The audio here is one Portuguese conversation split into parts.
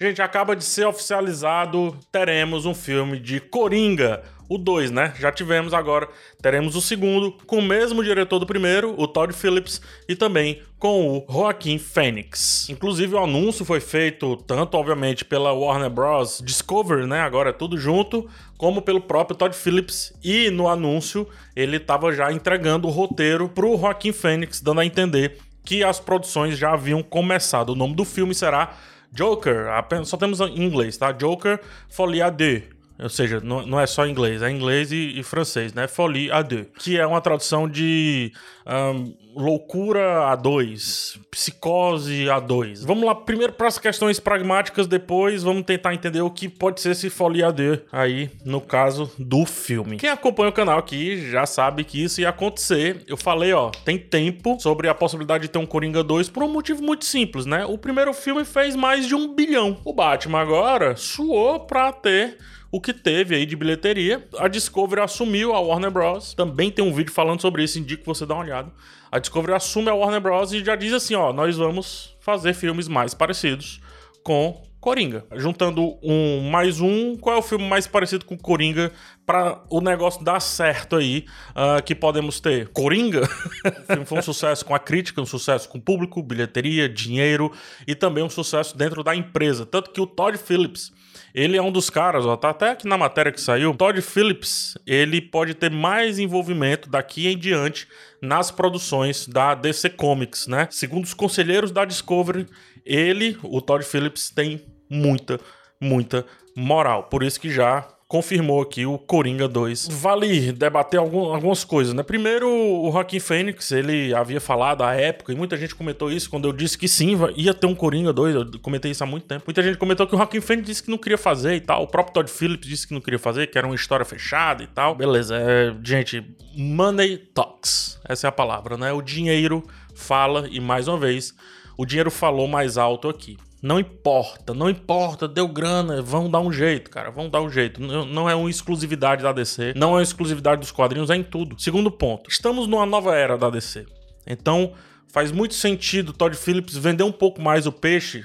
Gente, acaba de ser oficializado, teremos um filme de Coringa, o 2, né? Já tivemos agora, teremos o segundo, com o mesmo diretor do primeiro, o Todd Phillips, e também com o Joaquim Phoenix. Inclusive o anúncio foi feito tanto, obviamente, pela Warner Bros. Discovery, né? Agora é tudo junto, como pelo próprio Todd Phillips. E no anúncio ele estava já entregando o roteiro pro Joaquim Phoenix, dando a entender que as produções já haviam começado. O nome do filme será Joker, apenas, só temos em inglês, tá? Joker Folie à Deux. Ou seja, não, não é só inglês, é inglês e, e francês, né? Folie à deux, que é uma tradução de um, loucura a dois, psicose a dois. Vamos lá, primeiro para as questões pragmáticas, depois vamos tentar entender o que pode ser esse folie à deux aí, no caso do filme. Quem acompanha o canal aqui já sabe que isso ia acontecer. Eu falei, ó, tem tempo sobre a possibilidade de ter um Coringa 2 por um motivo muito simples, né? O primeiro filme fez mais de um bilhão. O Batman agora suou pra ter o que teve aí de bilheteria. A Discovery assumiu a Warner Bros. Também tem um vídeo falando sobre isso, indico você dá uma olhada. A Discovery assume a Warner Bros. e já diz assim: ó, nós vamos fazer filmes mais parecidos com Coringa. Juntando um mais um, qual é o filme mais parecido com Coringa para o negócio dar certo aí uh, que podemos ter? Coringa? o filme foi um sucesso com a crítica, um sucesso com o público, bilheteria, dinheiro e também um sucesso dentro da empresa. Tanto que o Todd Phillips ele é um dos caras, ó, tá até aqui na matéria que saiu. Todd Phillips, ele pode ter mais envolvimento daqui em diante nas produções da DC Comics, né? Segundo os conselheiros da Discovery, ele, o Todd Phillips, tem muita, muita moral. Por isso que já confirmou aqui o Coringa 2. Vale debater algum, algumas coisas, né? Primeiro, o Joaquim Fênix, ele havia falado à época, e muita gente comentou isso quando eu disse que sim, ia ter um Coringa 2, eu comentei isso há muito tempo. Muita gente comentou que o Joaquim Fênix disse que não queria fazer e tal, o próprio Todd Phillips disse que não queria fazer, que era uma história fechada e tal. Beleza, é, gente, money talks, essa é a palavra, né? O dinheiro fala, e mais uma vez, o dinheiro falou mais alto aqui. Não importa, não importa, deu grana, vão dar um jeito, cara, vão dar um jeito. Não, não é uma exclusividade da DC, não é uma exclusividade dos quadrinhos, é em tudo. Segundo ponto, estamos numa nova era da DC. Então, faz muito sentido Todd Phillips vender um pouco mais o peixe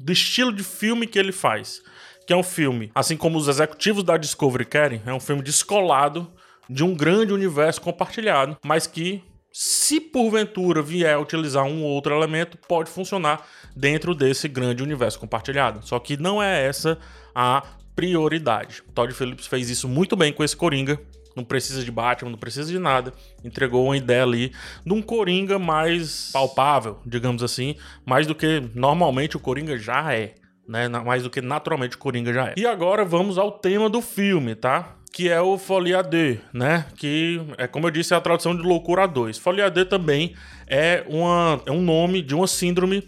do estilo de filme que ele faz. Que é um filme, assim como os executivos da Discovery querem, é um filme descolado de um grande universo compartilhado, mas que se porventura vier a utilizar um ou outro elemento, pode funcionar dentro desse grande universo compartilhado. Só que não é essa a prioridade. Todd Phillips fez isso muito bem com esse Coringa. Não precisa de Batman, não precisa de nada. Entregou uma ideia ali de um Coringa mais palpável, digamos assim, mais do que normalmente o Coringa já é. Né? Mais do que naturalmente o Coringa já é. E agora vamos ao tema do filme, tá? Que é o Folie à Deux, né? Que é como eu disse, é a tradução de Loucura 2. Folie à Deux também é, uma, é um nome de uma síndrome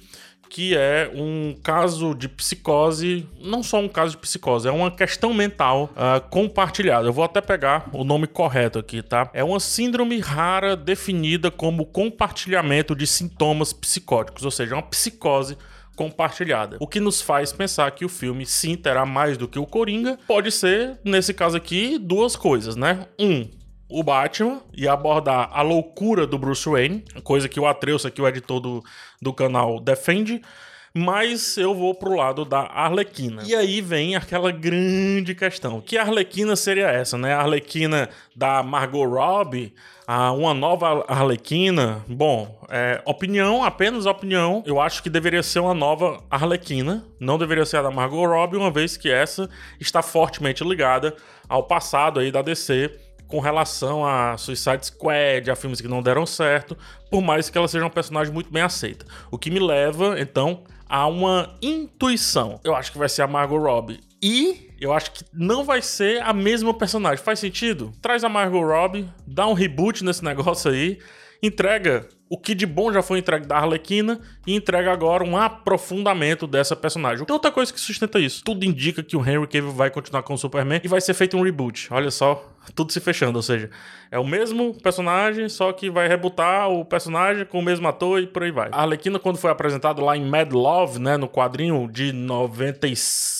que é um caso de psicose, não só um caso de psicose, é uma questão mental uh, compartilhada. Eu vou até pegar o nome correto aqui, tá? É uma síndrome rara definida como compartilhamento de sintomas psicóticos, ou seja, uma psicose compartilhada. O que nos faz pensar que o filme sim terá mais do que o Coringa. Pode ser, nesse caso aqui, duas coisas, né? Um, o Batman e abordar a loucura do Bruce Wayne, coisa que o Atreus, aqui o editor do, do canal, defende mas eu vou pro lado da Arlequina. E aí vem aquela grande questão. Que Arlequina seria essa, né? A Arlequina da Margot Robbie, a uma nova Arlequina. Bom, é, opinião, apenas opinião. Eu acho que deveria ser uma nova Arlequina. Não deveria ser a da Margot Robbie, uma vez que essa está fortemente ligada ao passado aí da DC com relação a Suicide Squad, a filmes que não deram certo, por mais que ela seja um personagem muito bem aceita. O que me leva, então, há uma intuição. Eu acho que vai ser a Margot Robbie. E eu acho que não vai ser a mesma personagem. Faz sentido? Traz a Margot Robbie, dá um reboot nesse negócio aí, entrega o que de bom já foi entregue da Arlequina e entrega agora um aprofundamento dessa personagem. Tem outra coisa que sustenta isso. Tudo indica que o Henry Cavill vai continuar com o Superman e vai ser feito um reboot. Olha só, tudo se fechando, ou seja, é o mesmo personagem, só que vai rebutar o personagem com o mesmo ator e por aí vai. A Arlequina quando foi apresentado lá em Mad Love, né, no quadrinho de 90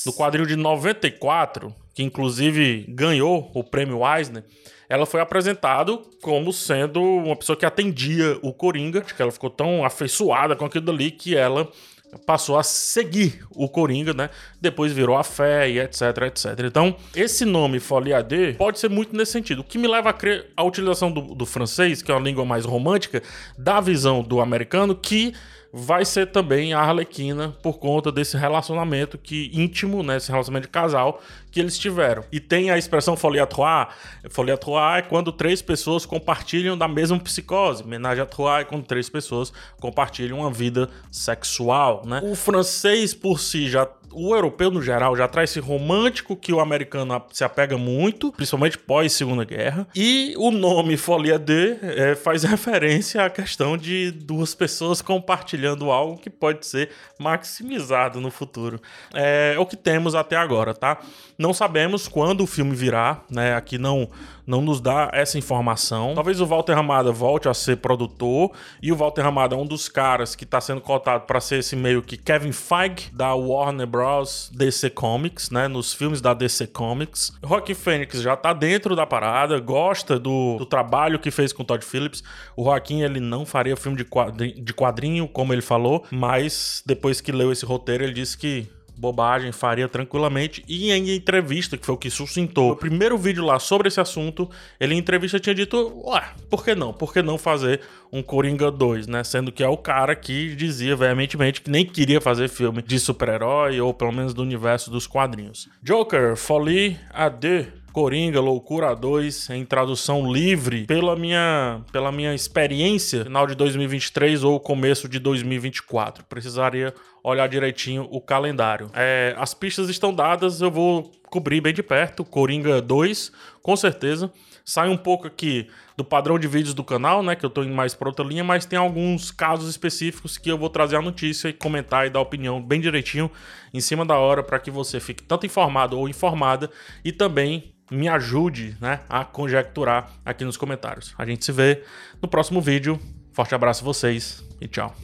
no quadrinho de 94, que inclusive ganhou o prêmio Eisner, ela foi apresentado como sendo uma pessoa que atendia o Coringa, que ela ficou tão afeiçoada com aquilo dali que ela passou a seguir o Coringa, né? Depois virou a fé e etc, etc. Então, esse nome Folie AD pode ser muito nesse sentido. O que me leva a crer a utilização do, do francês, que é uma língua mais romântica, da visão do americano, que vai ser também a Arlequina por conta desse relacionamento que íntimo, né, esse relacionamento de casal que eles tiveram. E tem a expressão folie à trois. Folie à trois é quando três pessoas compartilham da mesma psicose. Menage à trois é quando três pessoas compartilham uma vida sexual, né? O francês por si já o europeu no geral já traz esse romântico que o americano se apega muito, principalmente pós Segunda Guerra. E o nome Folia D é, faz referência à questão de duas pessoas compartilhando algo que pode ser maximizado no futuro. É, é o que temos até agora, tá? Não sabemos quando o filme virá, né? Aqui não não nos dá essa informação. Talvez o Walter Ramada volte a ser produtor e o Walter Ramada é um dos caras que está sendo cotado para ser esse meio que Kevin Feige da Warner Bros DC Comics, né? Nos filmes da DC Comics. Joaquin Phoenix já está dentro da parada, gosta do, do trabalho que fez com o Todd Phillips. O Joaquim ele não faria filme de quadrinho, de quadrinho, como ele falou, mas depois que leu esse roteiro ele disse que bobagem, faria tranquilamente. E em entrevista, que foi o que sustentou o primeiro vídeo lá sobre esse assunto, ele em entrevista tinha dito: Ué, por que não? Por que não fazer um Coringa 2, né? Sendo que é o cara que dizia veementemente que nem queria fazer filme de super-herói ou pelo menos do universo dos quadrinhos. Joker, Folie deux. Coringa, Loucura 2, em tradução livre, pela minha, pela minha experiência, final de 2023 ou começo de 2024. Precisaria olhar direitinho o calendário. É, as pistas estão dadas, eu vou cobrir bem de perto. Coringa 2, com certeza. Sai um pouco aqui do padrão de vídeos do canal, né? Que eu tô indo mais para outra linha, mas tem alguns casos específicos que eu vou trazer a notícia e comentar e dar opinião bem direitinho em cima da hora para que você fique tanto informado ou informada e também me ajude né, a conjecturar aqui nos comentários. A gente se vê no próximo vídeo. Forte abraço a vocês e tchau.